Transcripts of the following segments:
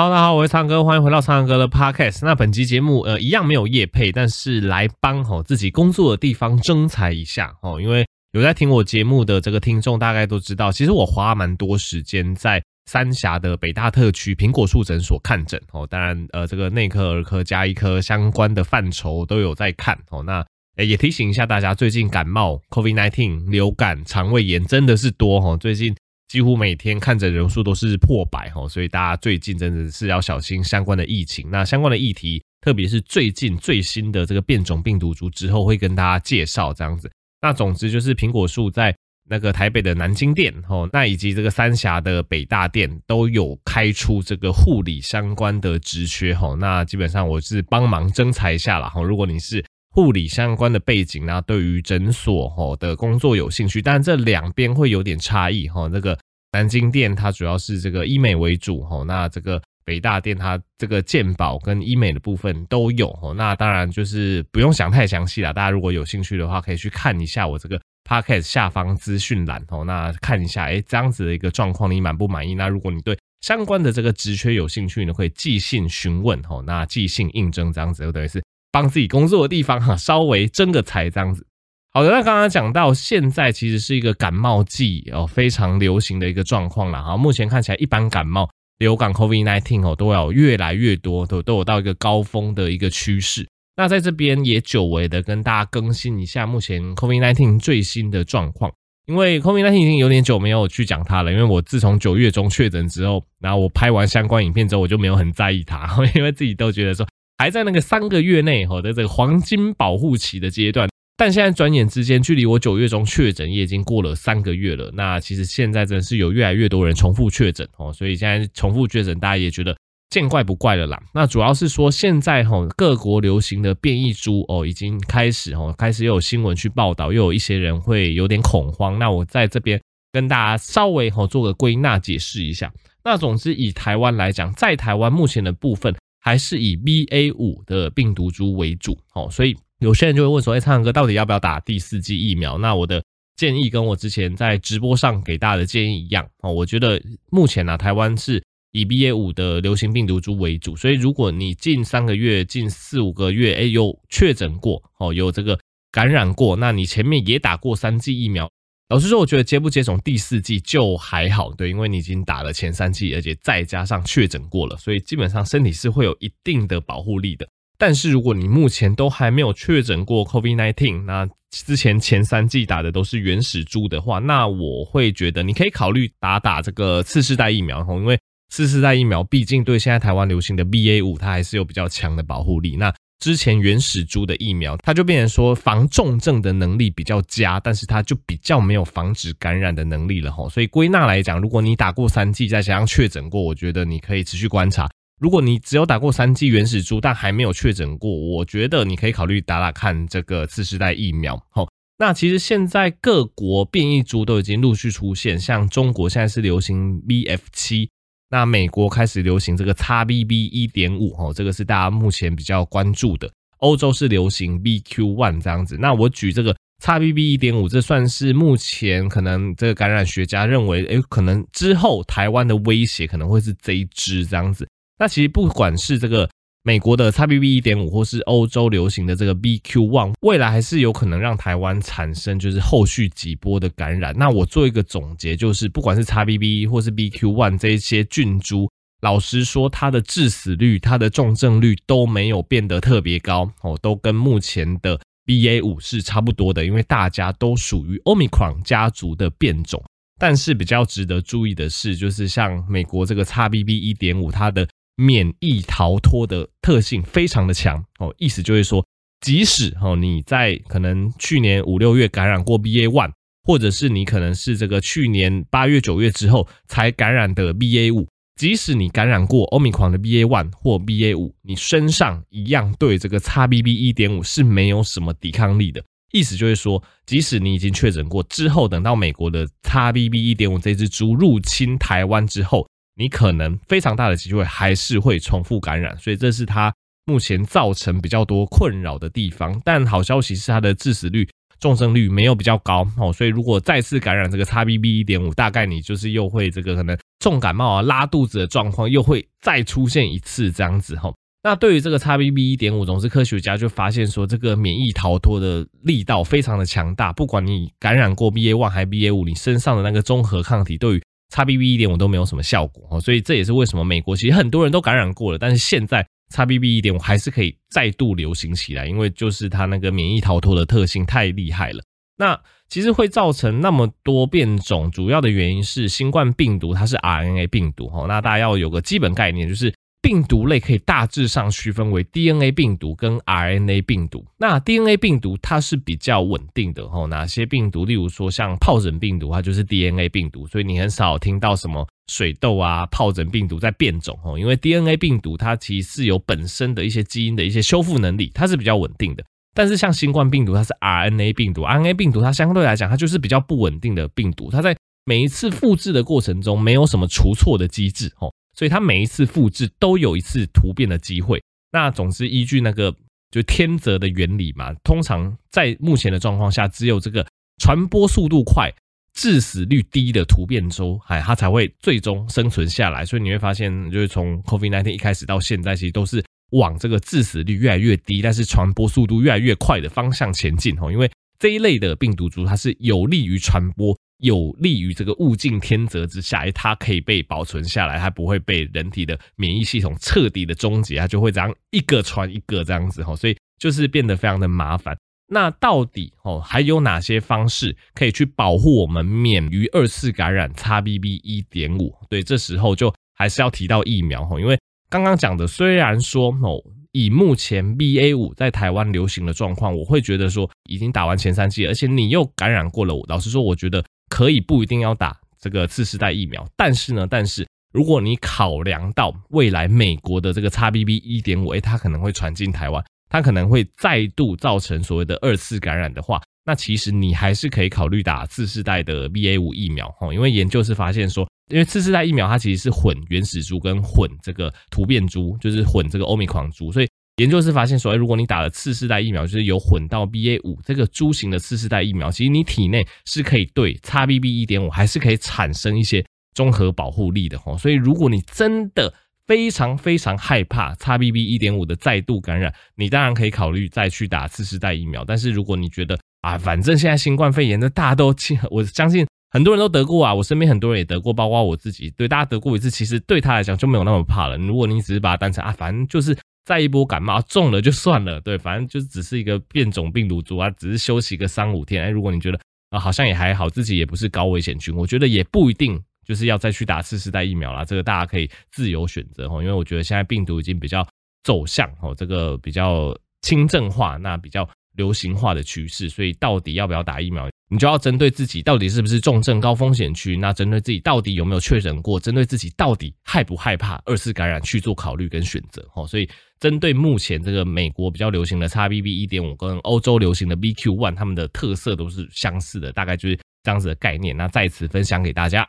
哈喽，大家好，我是苍哥，欢迎回到苍哥的 Podcast。那本期节目呃一样没有夜配，但是来帮吼自己工作的地方征才一下哦，因为有在听我节目的这个听众大概都知道，其实我花蛮多时间在三峡的北大特区苹果树诊所看诊哦。当然呃这个内科、儿科、加医科相关的范畴都有在看哦。那也提醒一下大家，最近感冒 COVID-19 流感、肠胃炎真的是多哈，最近。几乎每天看诊人数都是破百哈，所以大家最近真的是要小心相关的疫情。那相关的议题，特别是最近最新的这个变种病毒株之后，会跟大家介绍这样子。那总之就是苹果树在那个台北的南京店哦，那以及这个三峡的北大店都有开出这个护理相关的职缺哈。那基本上我是帮忙征才一下啦哈。如果你是护理相关的背景，那对于诊所吼的工作有兴趣，但这两边会有点差异哈。那个南京店它主要是这个医美为主吼，那这个北大店它这个健保跟医美的部分都有吼。那当然就是不用想太详细了，大家如果有兴趣的话，可以去看一下我这个 podcast 下方资讯栏吼，那看一下诶这样子的一个状况，你满不满意？那如果你对相关的这个职缺有兴趣呢，可以寄信询问吼，那寄信应征这样子，就等于是。帮自己工作的地方哈，稍微征个才这样子。好的，那刚刚讲到现在其实是一个感冒季哦，非常流行的一个状况了哈。目前看起来，一般感冒、流感 COVID-19 哦，都有越来越多，都都有到一个高峰的一个趋势。那在这边也久违的跟大家更新一下目前 COVID-19 最新的状况，因为 COVID-19 已经有点久没有去讲它了，因为我自从九月中确诊之后，然后我拍完相关影片之后，我就没有很在意它，因为自己都觉得说。还在那个三个月内哈的这个黄金保护期的阶段，但现在转眼之间，距离我九月中确诊也已经过了三个月了。那其实现在真的是有越来越多人重复确诊哦，所以现在重复确诊，大家也觉得见怪不怪了啦。那主要是说现在哈各国流行的变异株哦，已经开始哦，开始又有新闻去报道，又有一些人会有点恐慌。那我在这边跟大家稍微哈做个归纳解释一下。那总之以台湾来讲，在台湾目前的部分。还是以 BA 五的病毒株为主，哦，所以有些人就会问说，哎，苍蓝鸽到底要不要打第四剂疫苗？那我的建议跟我之前在直播上给大家的建议一样，哦，我觉得目前呢，台湾是以 BA 五的流行病毒株为主，所以如果你近三个月、近四五个月，哎，有确诊过，哦，有这个感染过，那你前面也打过三剂疫苗。老实说，我觉得接不接种第四季就还好，对，因为你已经打了前三季，而且再加上确诊过了，所以基本上身体是会有一定的保护力的。但是如果你目前都还没有确诊过 COVID-19，那之前前三季打的都是原始株的话，那我会觉得你可以考虑打打这个次世代疫苗，因为次世代疫苗毕竟对现在台湾流行的 BA.5 它还是有比较强的保护力。那之前原始株的疫苗，它就变成说防重症的能力比较佳，但是它就比较没有防止感染的能力了吼。所以归纳来讲，如果你打过三剂，再加上确诊过，我觉得你可以持续观察。如果你只有打过三剂原始株，但还没有确诊过，我觉得你可以考虑打打看这个次世代疫苗。吼，那其实现在各国变异株都已经陆续出现，像中国现在是流行 BF7。那美国开始流行这个 XBB 一点五哦，这个是大家目前比较关注的。欧洲是流行 BQ one 这样子。那我举这个 XBB 一点五，这算是目前可能这个感染学家认为，诶，可能之后台湾的威胁可能会是这一支这样子。那其实不管是这个。美国的 XBB 一点五，或是欧洲流行的这个 BQ one，未来还是有可能让台湾产生就是后续几波的感染。那我做一个总结，就是不管是 XBB 或是 BQ one 这一些菌株，老实说，它的致死率、它的重症率都没有变得特别高哦，都跟目前的 BA 五是差不多的，因为大家都属于 Omicron 家族的变种。但是比较值得注意的是，就是像美国这个 XBB 一点五，它的免疫逃脱的特性非常的强哦，意思就是说，即使哦你在可能去年五六月感染过 BA one，或者是你可能是这个去年八月九月之后才感染的 BA 五，即使你感染过欧米狂的 BA one 或 BA 五，你身上一样对这个 XBB 一点五是没有什么抵抗力的。意思就是说，即使你已经确诊过之后，等到美国的 XBB 一点五这只猪入侵台湾之后。你可能非常大的机会还是会重复感染，所以这是它目前造成比较多困扰的地方。但好消息是它的致死率重症率没有比较高哦，所以如果再次感染这个 XBB 一点五，大概你就是又会这个可能重感冒啊、拉肚子的状况又会再出现一次这样子哈。那对于这个 XBB 一点五，总之科学家就发现说，这个免疫逃脱的力道非常的强大，不管你感染过 BA one 还是 BA 五，你身上的那个中和抗体对于擦 B B 一点我都没有什么效果哦，所以这也是为什么美国其实很多人都感染过了，但是现在。擦 B B 一点我还是可以再度流行起来，因为就是它那个免疫逃脱的特性太厉害了。那其实会造成那么多变种，主要的原因是新冠病毒它是 RNA 病毒哈。那大家要有个基本概念，就是。病毒类可以大致上区分为 DNA 病毒跟 RNA 病毒。那 DNA 病毒它是比较稳定的吼，哪些病毒？例如说像疱疹病毒，它就是 DNA 病毒，所以你很少听到什么水痘啊、疱疹病毒在变种哦，因为 DNA 病毒它其实是有本身的一些基因的一些修复能力，它是比较稳定的。但是像新冠病毒，它是 RNA 病毒，RNA 病毒它相对来讲它就是比较不稳定的病毒，它在每一次复制的过程中没有什么除错的机制吼。所以它每一次复制都有一次突变的机会。那总之依据那个就天择的原理嘛，通常在目前的状况下，只有这个传播速度快、致死率低的突变株，哎，它才会最终生存下来。所以你会发现，就是从 COVID-19 一开始到现在，其实都是往这个致死率越来越低，但是传播速度越来越快的方向前进。哦，因为这一类的病毒株，它是有利于传播。有利于这个物竞天择之下，它可以被保存下来，它不会被人体的免疫系统彻底的终结，它就会这样一个传一个这样子哈，所以就是变得非常的麻烦。那到底哦还有哪些方式可以去保护我们免于二次感染 XBB 一点五？对，这时候就还是要提到疫苗哈，因为刚刚讲的虽然说哦，以目前 BA 五在台湾流行的状况，我会觉得说已经打完前三剂，而且你又感染过了，老实说，我觉得。可以不一定要打这个次世代疫苗，但是呢，但是如果你考量到未来美国的这个 XBB 一点五，它可能会传进台湾，它可能会再度造成所谓的二次感染的话，那其实你还是可以考虑打次世代的 BA 五疫苗哈，因为研究是发现说，因为次世代疫苗它其实是混原始株跟混这个突变株，就是混这个欧米狂株，所以。研究是发现说，如果你打了次世代疫苗，就是有混到 BA 五这个株型的次世代疫苗，其实你体内是可以对 XBB 一点五还是可以产生一些综合保护力的齁。所以，如果你真的非常非常害怕 XBB 一点五的再度感染，你当然可以考虑再去打次世代疫苗。但是，如果你觉得啊，反正现在新冠肺炎的大家都，我相信很多人都得过啊，我身边很多人也得过，包括我自己，对大家得过一次，其实对他来讲就没有那么怕了。如果你只是把它当成啊，反正就是。再一波感冒中了就算了，对，反正就只是一个变种病毒株啊，只是休息个三五天。哎，如果你觉得啊好像也还好，自己也不是高危险群，我觉得也不一定就是要再去打次世代疫苗啦。这个大家可以自由选择哈，因为我觉得现在病毒已经比较走向哦这个比较轻症化，那比较。流行化的趋势，所以到底要不要打疫苗，你就要针对自己到底是不是重症高风险区，那针对自己到底有没有确诊过，针对自己到底害不害怕二次感染去做考虑跟选择。哦，所以针对目前这个美国比较流行的 XBB 一点五跟欧洲流行的 BQ one，他们的特色都是相似的，大概就是这样子的概念。那在此分享给大家。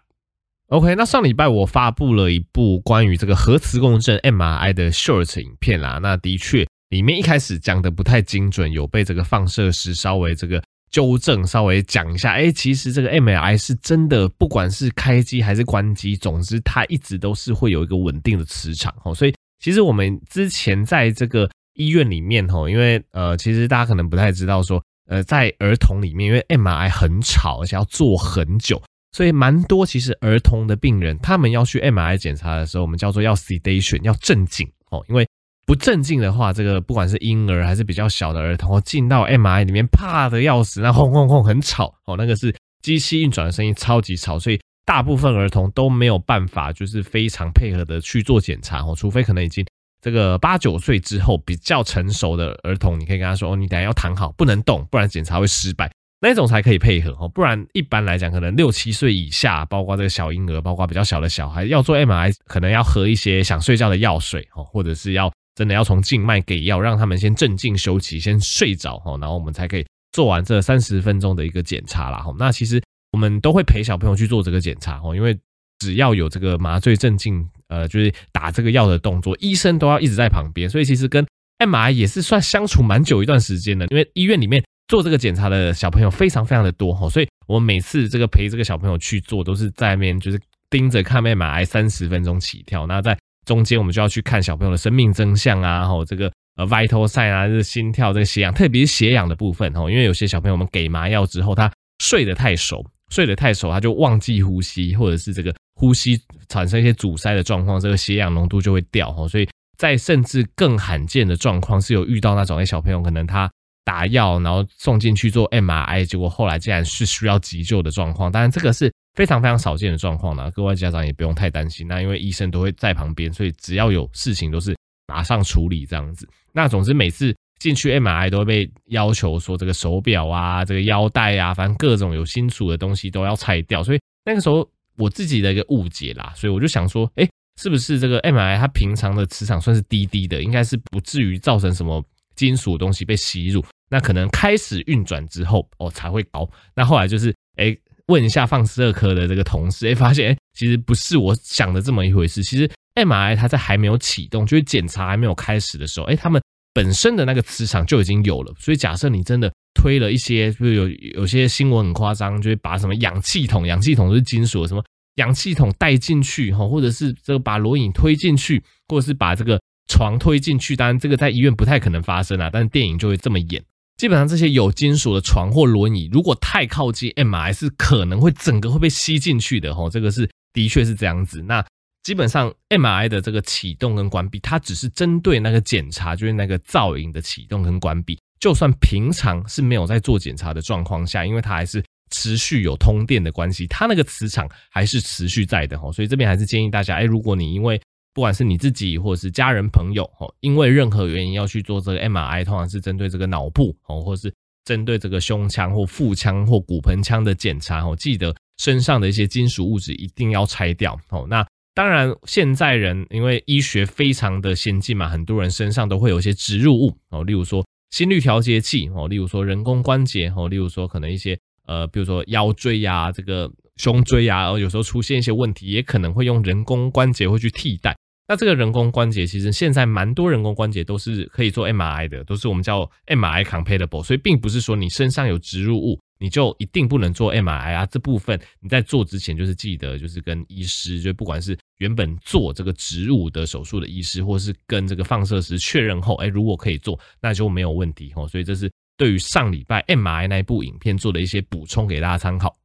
OK，那上礼拜我发布了一部关于这个核磁共振 MRI 的 short 影片啦，那的确。里面一开始讲的不太精准，有被这个放射师稍微这个纠正，稍微讲一下。哎，其实这个 MRI 是真的，不管是开机还是关机，总之它一直都是会有一个稳定的磁场。哦，所以其实我们之前在这个医院里面，哦，因为呃，其实大家可能不太知道说，呃，在儿童里面，因为 MRI 很吵，而且要做很久，所以蛮多其实儿童的病人，他们要去 MRI 检查的时候，我们叫做要 sedation，要镇静哦，因为。不镇静的话，这个不管是婴儿还是比较小的儿童哦，进到 MRI 里面怕得要死，那轰轰轰很吵哦，那个是机器运转的声音，超级吵，所以大部分儿童都没有办法，就是非常配合的去做检查哦，除非可能已经这个八九岁之后比较成熟的儿童，你可以跟他说哦，你等下要躺好，不能动，不然检查会失败，那种才可以配合哦，不然一般来讲，可能六七岁以下，包括这个小婴儿，包括比较小的小孩，要做 MRI，可能要喝一些想睡觉的药水哦，或者是要。真的要从静脉给药，让他们先镇静休息，先睡着哈，然后我们才可以做完这三十分钟的一个检查啦哈。那其实我们都会陪小朋友去做这个检查哈，因为只要有这个麻醉镇静，呃，就是打这个药的动作，医生都要一直在旁边，所以其实跟 MRI 也是算相处蛮久一段时间的。因为医院里面做这个检查的小朋友非常非常的多哈，所以我们每次这个陪这个小朋友去做，都是在那边就是盯着看 M I 三十分钟起跳。那在中间我们就要去看小朋友的生命征象啊，哈，这个呃 vital sign 啊，就是心跳这个血氧，特别是血氧的部分哈，因为有些小朋友我们给麻药之后，他睡得太熟，睡得太熟，他就忘记呼吸，或者是这个呼吸产生一些阻塞的状况，这个血氧浓度就会掉哈，所以在甚至更罕见的状况是有遇到那种诶小朋友可能他。打药，然后送进去做 MRI，结果后来竟然是需要急救的状况。当然，这个是非常非常少见的状况呢。各位家长也不用太担心。那因为医生都会在旁边，所以只要有事情都是马上处理这样子。那总之每次进去 MRI 都会被要求说这个手表啊、这个腰带啊，反正各种有金属的东西都要拆掉。所以那个时候我自己的一个误解啦，所以我就想说，哎，是不是这个 MRI 它平常的磁场算是低低的，应该是不至于造成什么。金属东西被吸入，那可能开始运转之后哦才会高。那后来就是哎、问一下放射科的这个同事，哎、发现哎、其实不是我想的这么一回事。其实 MRI 它在还没有启动，就是检查还没有开始的时候，哎、他们本身的那个磁场就已经有了。所以假设你真的推了一些，就是有有些新闻很夸张，就是把什么氧气筒，氧气筒是金属，什么氧气筒带进去哈，或者是这个把轮椅推进去，或者是把这个。床推进去，当然这个在医院不太可能发生啊，但是电影就会这么演。基本上这些有金属的床或轮椅，如果太靠近 MRI，是可能会整个会被吸进去的吼，这个是的确是这样子。那基本上 MRI 的这个启动跟关闭，它只是针对那个检查，就是那个造影的启动跟关闭。就算平常是没有在做检查的状况下，因为它还是持续有通电的关系，它那个磁场还是持续在的吼。所以这边还是建议大家，哎，如果你因为不管是你自己或者是家人朋友，哦，因为任何原因要去做这个 MRI，通常是针对这个脑部，哦，或者是针对这个胸腔或腹腔或骨盆腔的检查，哦，记得身上的一些金属物质一定要拆掉，哦。那当然，现在人因为医学非常的先进嘛，很多人身上都会有一些植入物，哦，例如说心率调节器，哦，例如说人工关节，哦，例如说可能一些呃，比如说腰椎呀，这个胸椎呀，然后有时候出现一些问题，也可能会用人工关节会去替代。那这个人工关节其实现在蛮多人工关节都是可以做 MRI 的，都是我们叫 MRI compatible，所以并不是说你身上有植入物你就一定不能做 MRI 啊。这部分你在做之前就是记得就是跟医师，就不管是原本做这个植入的手术的医师，或是跟这个放射师确认后，哎，如果可以做，那就没有问题哦。所以这是对于上礼拜 MRI 那部影片做的一些补充给大家参考。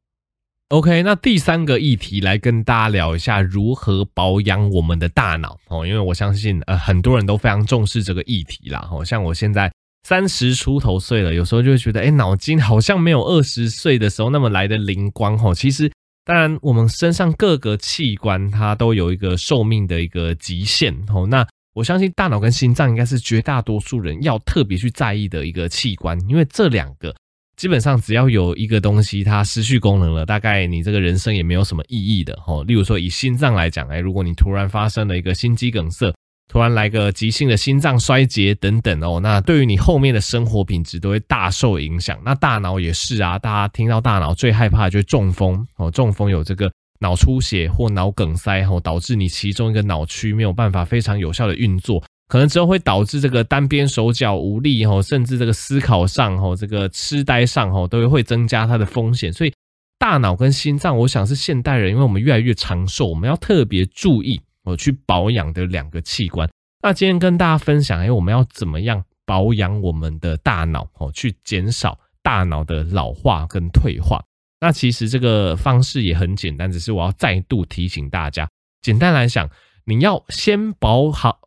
OK，那第三个议题来跟大家聊一下如何保养我们的大脑哦，因为我相信呃很多人都非常重视这个议题啦。哦，像我现在三十出头岁了，有时候就会觉得，哎，脑筋好像没有二十岁的时候那么来的灵光哦。其实，当然我们身上各个器官它都有一个寿命的一个极限哦。那我相信大脑跟心脏应该是绝大多数人要特别去在意的一个器官，因为这两个。基本上只要有一个东西它失去功能了，大概你这个人生也没有什么意义的哦。例如说以心脏来讲，哎，如果你突然发生了一个心肌梗塞，突然来个急性的心脏衰竭等等哦，那对于你后面的生活品质都会大受影响。那大脑也是啊，大家听到大脑最害怕的就是中风哦，中风有这个脑出血或脑梗塞哦，导致你其中一个脑区没有办法非常有效的运作。可能之后会导致这个单边手脚无力吼，甚至这个思考上吼，这个痴呆上吼，都会增加它的风险。所以大脑跟心脏，我想是现代人，因为我们越来越长寿，我们要特别注意我去保养的两个器官。那今天跟大家分享，哎，我们要怎么样保养我们的大脑哦，去减少大脑的老化跟退化。那其实这个方式也很简单，只是我要再度提醒大家，简单来讲，你要先保好。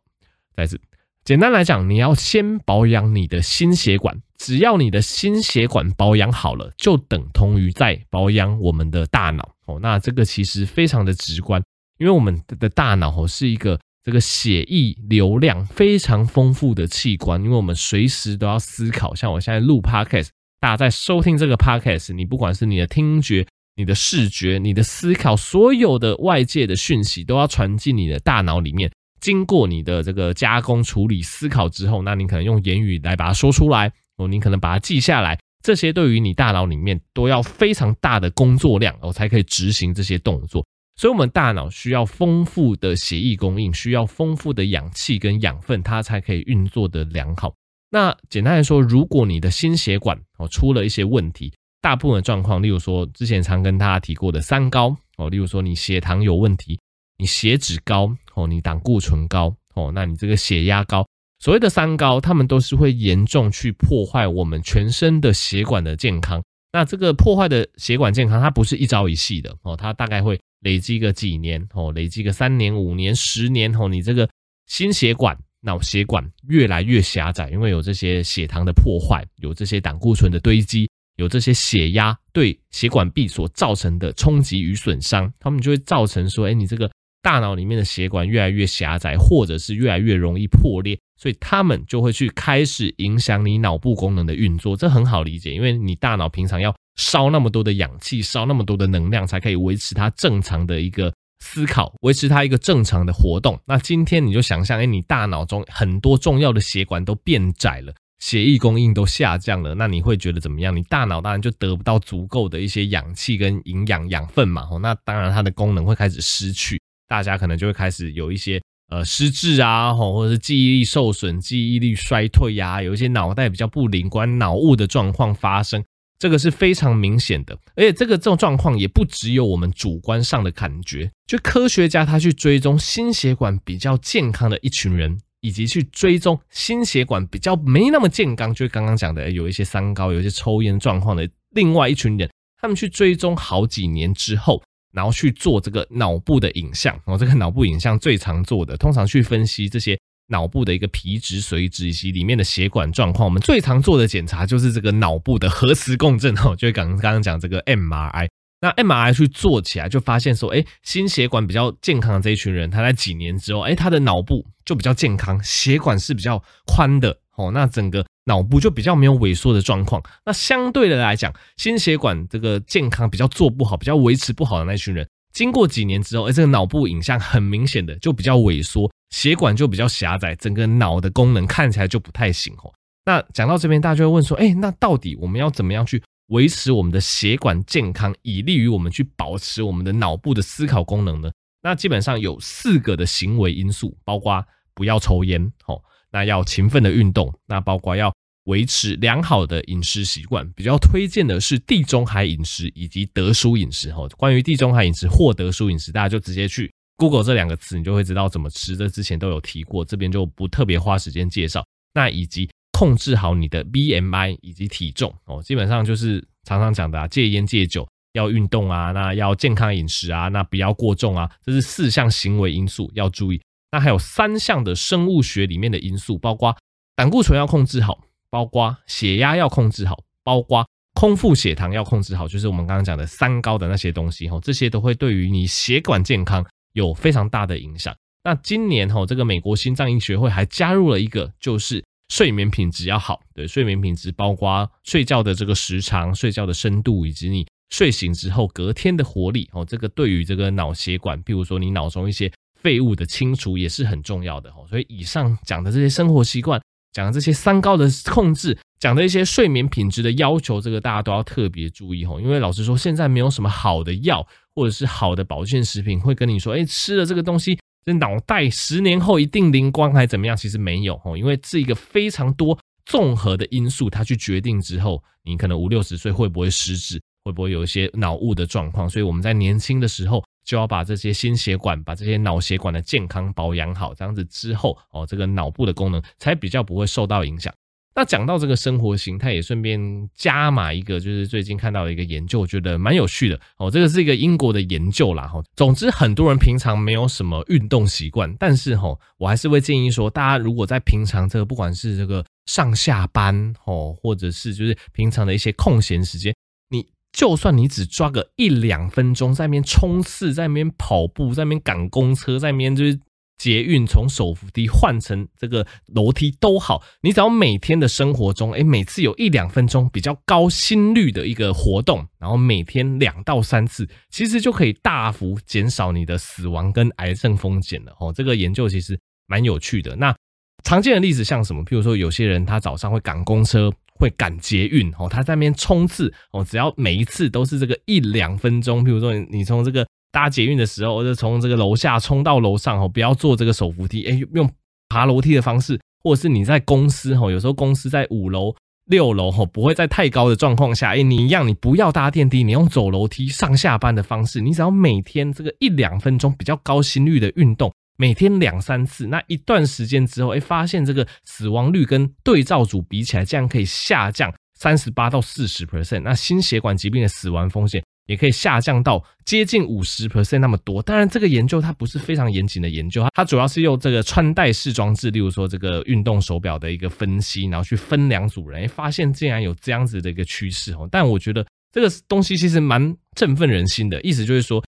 孩子，简单来讲，你要先保养你的心血管。只要你的心血管保养好了，就等同于在保养我们的大脑哦。那这个其实非常的直观，因为我们的大脑哦是一个这个血液流量非常丰富的器官。因为我们随时都要思考，像我现在录 Podcast，大家在收听这个 Podcast，你不管是你的听觉、你的视觉、你的思考，所有的外界的讯息都要传进你的大脑里面。经过你的这个加工、处理、思考之后，那你可能用言语来把它说出来，哦，你可能把它记下来，这些对于你大脑里面都要非常大的工作量，哦，才可以执行这些动作。所以，我们大脑需要丰富的血液供应，需要丰富的氧气跟养分，它才可以运作的良好。那简单来说，如果你的心血管哦出了一些问题，大部分的状况，例如说之前常跟大家提过的三高哦，例如说你血糖有问题，你血脂高哦，你胆固醇高哦，那你这个血压高，所谓的三高，他们都是会严重去破坏我们全身的血管的健康。那这个破坏的血管健康，它不是一朝一夕的哦，它大概会累积个几年哦，累积个三年、五年、十年哦，你这个心血管、脑血管越来越狭窄，因为有这些血糖的破坏，有这些胆固醇的堆积。有这些血压对血管壁所造成的冲击与损伤，他们就会造成说，哎，你这个大脑里面的血管越来越狭窄，或者是越来越容易破裂，所以他们就会去开始影响你脑部功能的运作。这很好理解，因为你大脑平常要烧那么多的氧气，烧那么多的能量，才可以维持它正常的一个思考，维持它一个正常的活动。那今天你就想象，哎，你大脑中很多重要的血管都变窄了。血液供应都下降了，那你会觉得怎么样？你大脑当然就得不到足够的一些氧气跟营养养分嘛，吼，那当然它的功能会开始失去，大家可能就会开始有一些呃失智啊，吼，或者是记忆力受损、记忆力衰退呀、啊，有一些脑袋比较不灵光、脑雾的状况发生，这个是非常明显的。而且这个这种状况也不只有我们主观上的感觉，就科学家他去追踪心血管比较健康的一群人。以及去追踪心血管比较没那么健康，就刚刚讲的有一些三高、有一些抽烟状况的另外一群人，他们去追踪好几年之后，然后去做这个脑部的影像。然后这个脑部影像最常做的，通常去分析这些脑部的一个皮质、髓质以及里面的血管状况。我们最常做的检查就是这个脑部的核磁共振，哦，就刚刚刚讲这个 MRI。那 MRI 去做起来，就发现说，哎，心血管比较健康的这一群人，他在几年之后，哎，他的脑部就比较健康，血管是比较宽的，哦，那整个脑部就比较没有萎缩的状况。那相对的来讲，心血管这个健康比较做不好、比较维持不好的那群人，经过几年之后，哎，这个脑部影像很明显的就比较萎缩，血管就比较狭窄，整个脑的功能看起来就不太行哦。那讲到这边，大家就会问说，哎，那到底我们要怎么样去维持我们的血管健康，以利于我们去保持我们的脑部的思考功能呢？那基本上有四个的行为因素，包括不要抽烟，吼，那要勤奋的运动，那包括要维持良好的饮食习惯，比较推荐的是地中海饮食以及得舒饮食，吼。关于地中海饮食或得舒饮食，大家就直接去 Google 这两个词，你就会知道怎么吃。这之前都有提过，这边就不特别花时间介绍。那以及控制好你的 BMI 以及体重哦，基本上就是常常讲的啊，戒烟戒酒，要运动啊，那要健康饮食啊，那不要过重啊，这是四项行为因素要注意。那还有三项的生物学里面的因素，包括胆固醇要控制好，包括血压要控制好，包括空腹血糖要控制好，就是我们刚刚讲的三高的那些东西哈，这些都会对于你血管健康有非常大的影响。那今年哈，这个美国心脏医学会还加入了一个，就是。睡眠品质要好，对，睡眠品质包括睡觉的这个时长、睡觉的深度，以及你睡醒之后隔天的活力哦。这个对于这个脑血管，譬如说你脑中一些废物的清除也是很重要的哦。所以以上讲的这些生活习惯，讲的这些三高的控制，讲的一些睡眠品质的要求，这个大家都要特别注意哦。因为老实说，现在没有什么好的药或者是好的保健食品会跟你说，哎，吃了这个东西。这脑袋十年后一定灵光还怎么样？其实没有哦，因为是一个非常多综合的因素，它去决定之后，你可能五六十岁会不会失智，会不会有一些脑雾的状况。所以我们在年轻的时候就要把这些心血管、把这些脑血管的健康保养好，这样子之后哦，这个脑部的功能才比较不会受到影响。那讲到这个生活形态，也顺便加码一个，就是最近看到的一个研究，我觉得蛮有趣的哦。这个是一个英国的研究啦，哈。总之，很多人平常没有什么运动习惯，但是哈，我还是会建议说，大家如果在平常这个不管是这个上下班哦，或者是就是平常的一些空闲时间，你就算你只抓个一两分钟，在那边冲刺，在那边跑步，在那边赶公车，在那边就是。捷运从手扶梯换成这个楼梯都好，你只要每天的生活中，诶，每次有一两分钟比较高心率的一个活动，然后每天两到三次，其实就可以大幅减少你的死亡跟癌症风险了。哦，这个研究其实蛮有趣的。那常见的例子像什么？譬如说，有些人他早上会赶公车，会赶捷运，哦，他在那边冲刺，哦，只要每一次都是这个一两分钟。譬如说，你从这个。搭捷运的时候，或者从这个楼下冲到楼上哦，不要坐这个手扶梯，哎，用爬楼梯的方式或者是你在公司哦，有时候公司在五楼、六楼哈，不会在太高的状况下，哎，你一样，你不要搭电梯，你用走楼梯上下班的方式，你只要每天这个一两分钟比较高心率的运动，每天两三次，那一段时间之后，哎，发现这个死亡率跟对照组比起来，竟然可以下降三十八到四十 percent，那心血管疾病的死亡风险。也可以下降到接近五十 percent 那么多。当然，这个研究它不是非常严谨的研究，它主要是用这个穿戴式装置，例如说这个运动手表的一个分析，然后去分两组人，哎发现竟然有这样子的一个趋势哦。但我觉得这个东西其实蛮振奋人心的，意思就是说，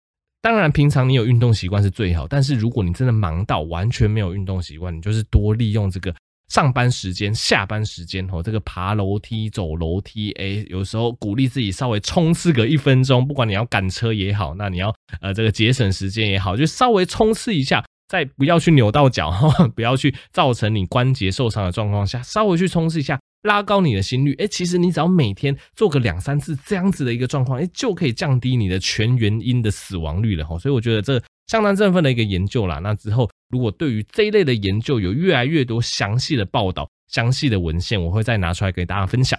当然平常你有运动习惯是最好，但是如果你真的忙到完全没有运动习惯，你就是多利用这个。上班时间、下班时间，吼，这个爬楼梯、走楼梯，诶，有时候鼓励自己稍微冲刺个一分钟，不管你要赶车也好，那你要呃这个节省时间也好，就稍微冲刺一下，再不要去扭到脚，不要去造成你关节受伤的状况下，稍微去冲刺一下，拉高你的心率，诶，其实你只要每天做个两三次这样子的一个状况，诶，就可以降低你的全原因的死亡率了，吼，所以我觉得这相当振奋的一个研究啦。那之后。如果对于这一类的研究有越来越多详细的报道、详细的文献，我会再拿出来给大家分享。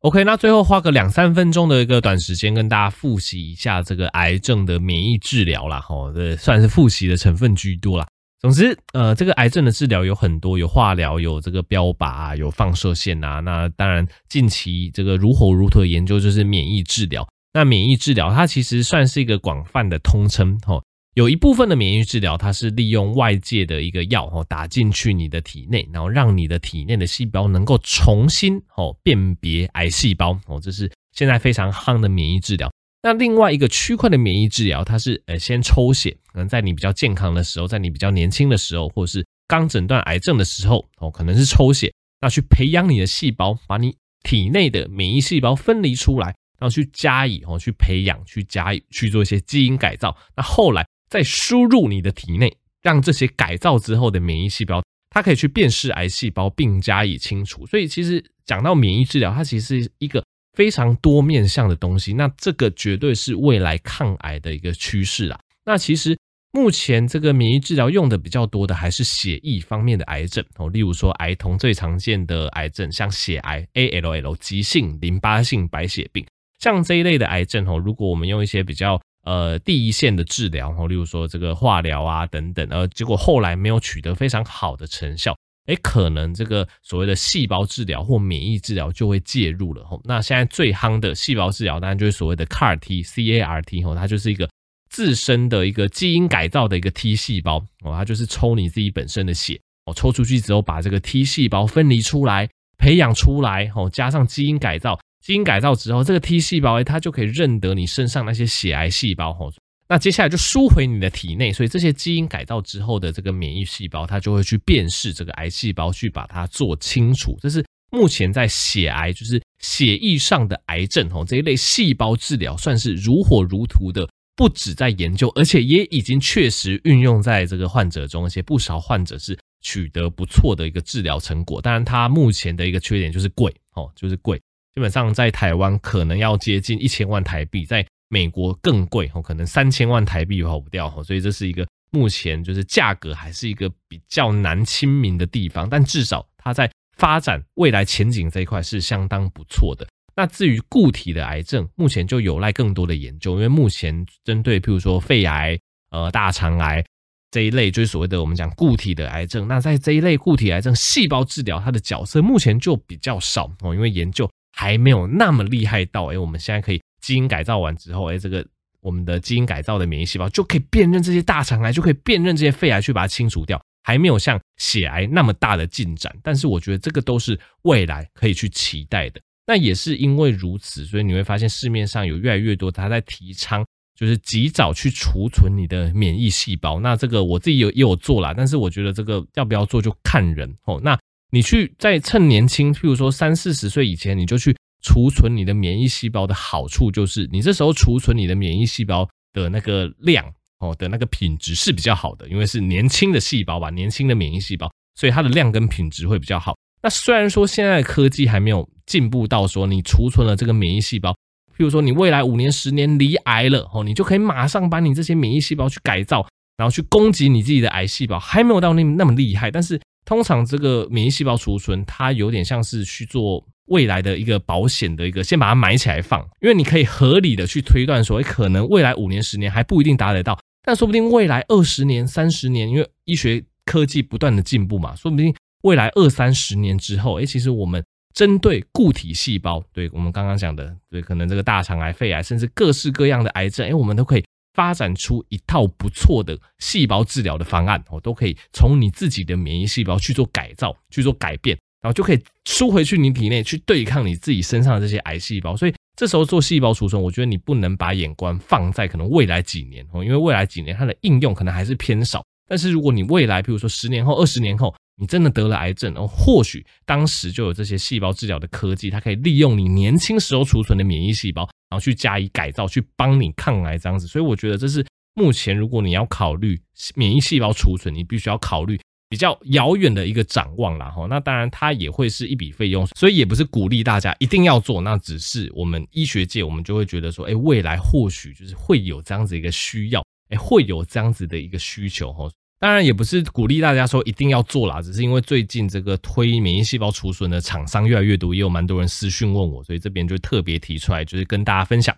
OK，那最后花个两三分钟的一个短时间，跟大家复习一下这个癌症的免疫治疗啦。吼，这算是复习的成分居多啦。总之，呃，这个癌症的治疗有很多，有化疗，有这个标靶，有放射线啊。那当然，近期这个如火如荼的研究就是免疫治疗。那免疫治疗它其实算是一个广泛的通称，吼。有一部分的免疫治疗，它是利用外界的一个药哦，打进去你的体内，然后让你的体内的细胞能够重新哦辨别癌细胞哦，这是现在非常夯的免疫治疗。那另外一个区块的免疫治疗，它是呃先抽血，可能在你比较健康的时候，在你比较年轻的时候，或者是刚诊断癌症的时候哦，可能是抽血，那去培养你的细胞，把你体内的免疫细胞分离出来，然后去加以哦去培养，去加以去做一些基因改造。那后来。再输入你的体内，让这些改造之后的免疫细胞，它可以去辨识癌细胞并加以清除。所以，其实讲到免疫治疗，它其实是一个非常多面向的东西。那这个绝对是未来抗癌的一个趋势啊。那其实目前这个免疫治疗用的比较多的还是血液方面的癌症哦，例如说儿童最常见的癌症，像血癌 ALL、急性淋巴性白血病，像这一类的癌症哦，如果我们用一些比较呃，第一线的治疗，哈，例如说这个化疗啊等等，呃，结果后来没有取得非常好的成效，诶，可能这个所谓的细胞治疗或免疫治疗就会介入了，吼。那现在最夯的细胞治疗，当然就是所谓的 CAR T，C A R T，哈，它就是一个自身的一个基因改造的一个 T 细胞，哦，它就是抽你自己本身的血，哦，抽出去之后把这个 T 细胞分离出来，培养出来，哦，加上基因改造。基因改造之后，这个 T 细胞它就可以认得你身上那些血癌细胞吼，那接下来就输回你的体内，所以这些基因改造之后的这个免疫细胞，它就会去辨识这个癌细胞，去把它做清楚。这是目前在血癌，就是血液上的癌症吼，这一类细胞治疗算是如火如荼的，不止在研究，而且也已经确实运用在这个患者中，而且不少患者是取得不错的一个治疗成果。当然，它目前的一个缺点就是贵哦，就是贵。基本上在台湾可能要接近一千万台币，在美国更贵哦，可能三千万台币跑不掉哦，所以这是一个目前就是价格还是一个比较难亲民的地方，但至少它在发展未来前景这一块是相当不错的。那至于固体的癌症，目前就有赖更多的研究，因为目前针对譬如说肺癌、呃大肠癌这一类，就是所谓的我们讲固体的癌症，那在这一类固体癌症细胞治疗它的角色目前就比较少哦，因为研究。还没有那么厉害到，哎，我们现在可以基因改造完之后，哎，这个我们的基因改造的免疫细胞就可以辨认这些大肠癌，就可以辨认这些肺癌，去把它清除掉。还没有像血癌那么大的进展，但是我觉得这个都是未来可以去期待的。那也是因为如此，所以你会发现市面上有越来越多他在提倡，就是及早去储存你的免疫细胞。那这个我自己有也有做啦，但是我觉得这个要不要做就看人哦。那。你去在趁年轻，譬如说三四十岁以前，你就去储存你的免疫细胞的好处，就是你这时候储存你的免疫细胞的那个量哦的那个品质是比较好的，因为是年轻的细胞吧，年轻的免疫细胞，所以它的量跟品质会比较好。那虽然说现在科技还没有进步到说你储存了这个免疫细胞，譬如说你未来五年、十年罹癌了哦，你就可以马上把你这些免疫细胞去改造，然后去攻击你自己的癌细胞，还没有到那那么厉害，但是。通常这个免疫细胞储存，它有点像是去做未来的一个保险的一个，先把它埋起来放，因为你可以合理的去推断说，可能未来五年、十年还不一定达得到，但说不定未来二十年、三十年，因为医学科技不断的进步嘛，说不定未来二三十年之后，诶，其实我们针对固体细胞，对我们刚刚讲的，对，可能这个大肠癌、肺癌，甚至各式各样的癌症，诶，我们都可以。发展出一套不错的细胞治疗的方案，哦，都可以从你自己的免疫细胞去做改造、去做改变，然后就可以输回去你体内去对抗你自己身上的这些癌细胞。所以这时候做细胞储存，我觉得你不能把眼光放在可能未来几年哦，因为未来几年它的应用可能还是偏少。但是如果你未来，比如说十年后、二十年后，你真的得了癌症，然后或许当时就有这些细胞治疗的科技，它可以利用你年轻时候储存的免疫细胞，然后去加以改造，去帮你抗癌这样子。所以我觉得这是目前如果你要考虑免疫细胞储存，你必须要考虑比较遥远的一个展望啦。哈。那当然它也会是一笔费用，所以也不是鼓励大家一定要做，那只是我们医学界我们就会觉得说，哎，未来或许就是会有这样子一个需要，哎，会有这样子的一个需求哈。当然也不是鼓励大家说一定要做啦，只是因为最近这个推免疫细胞储存的厂商越来越多，也有蛮多人私讯问我，所以这边就特别提出来，就是跟大家分享。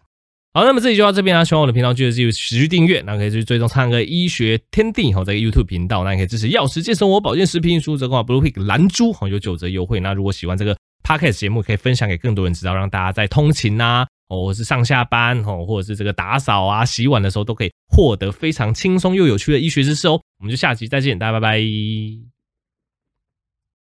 好，那么这里就到这边啦，喜欢我的频道记得继续持续订阅，那可以去追踪唱歌医学天地哈，这个 YouTube 频道，那也可以支持药师健生活保健食品输折扣码 Blue Pick 蓝猪哈，有九折优惠。那如果喜欢这个 Podcast 节目，可以分享给更多人知道，让大家在通勤呐、啊。哦，或是上下班哦，或者是这个打扫啊、洗碗的时候，都可以获得非常轻松又有趣的医学知识哦。我们就下期再见，大家拜拜。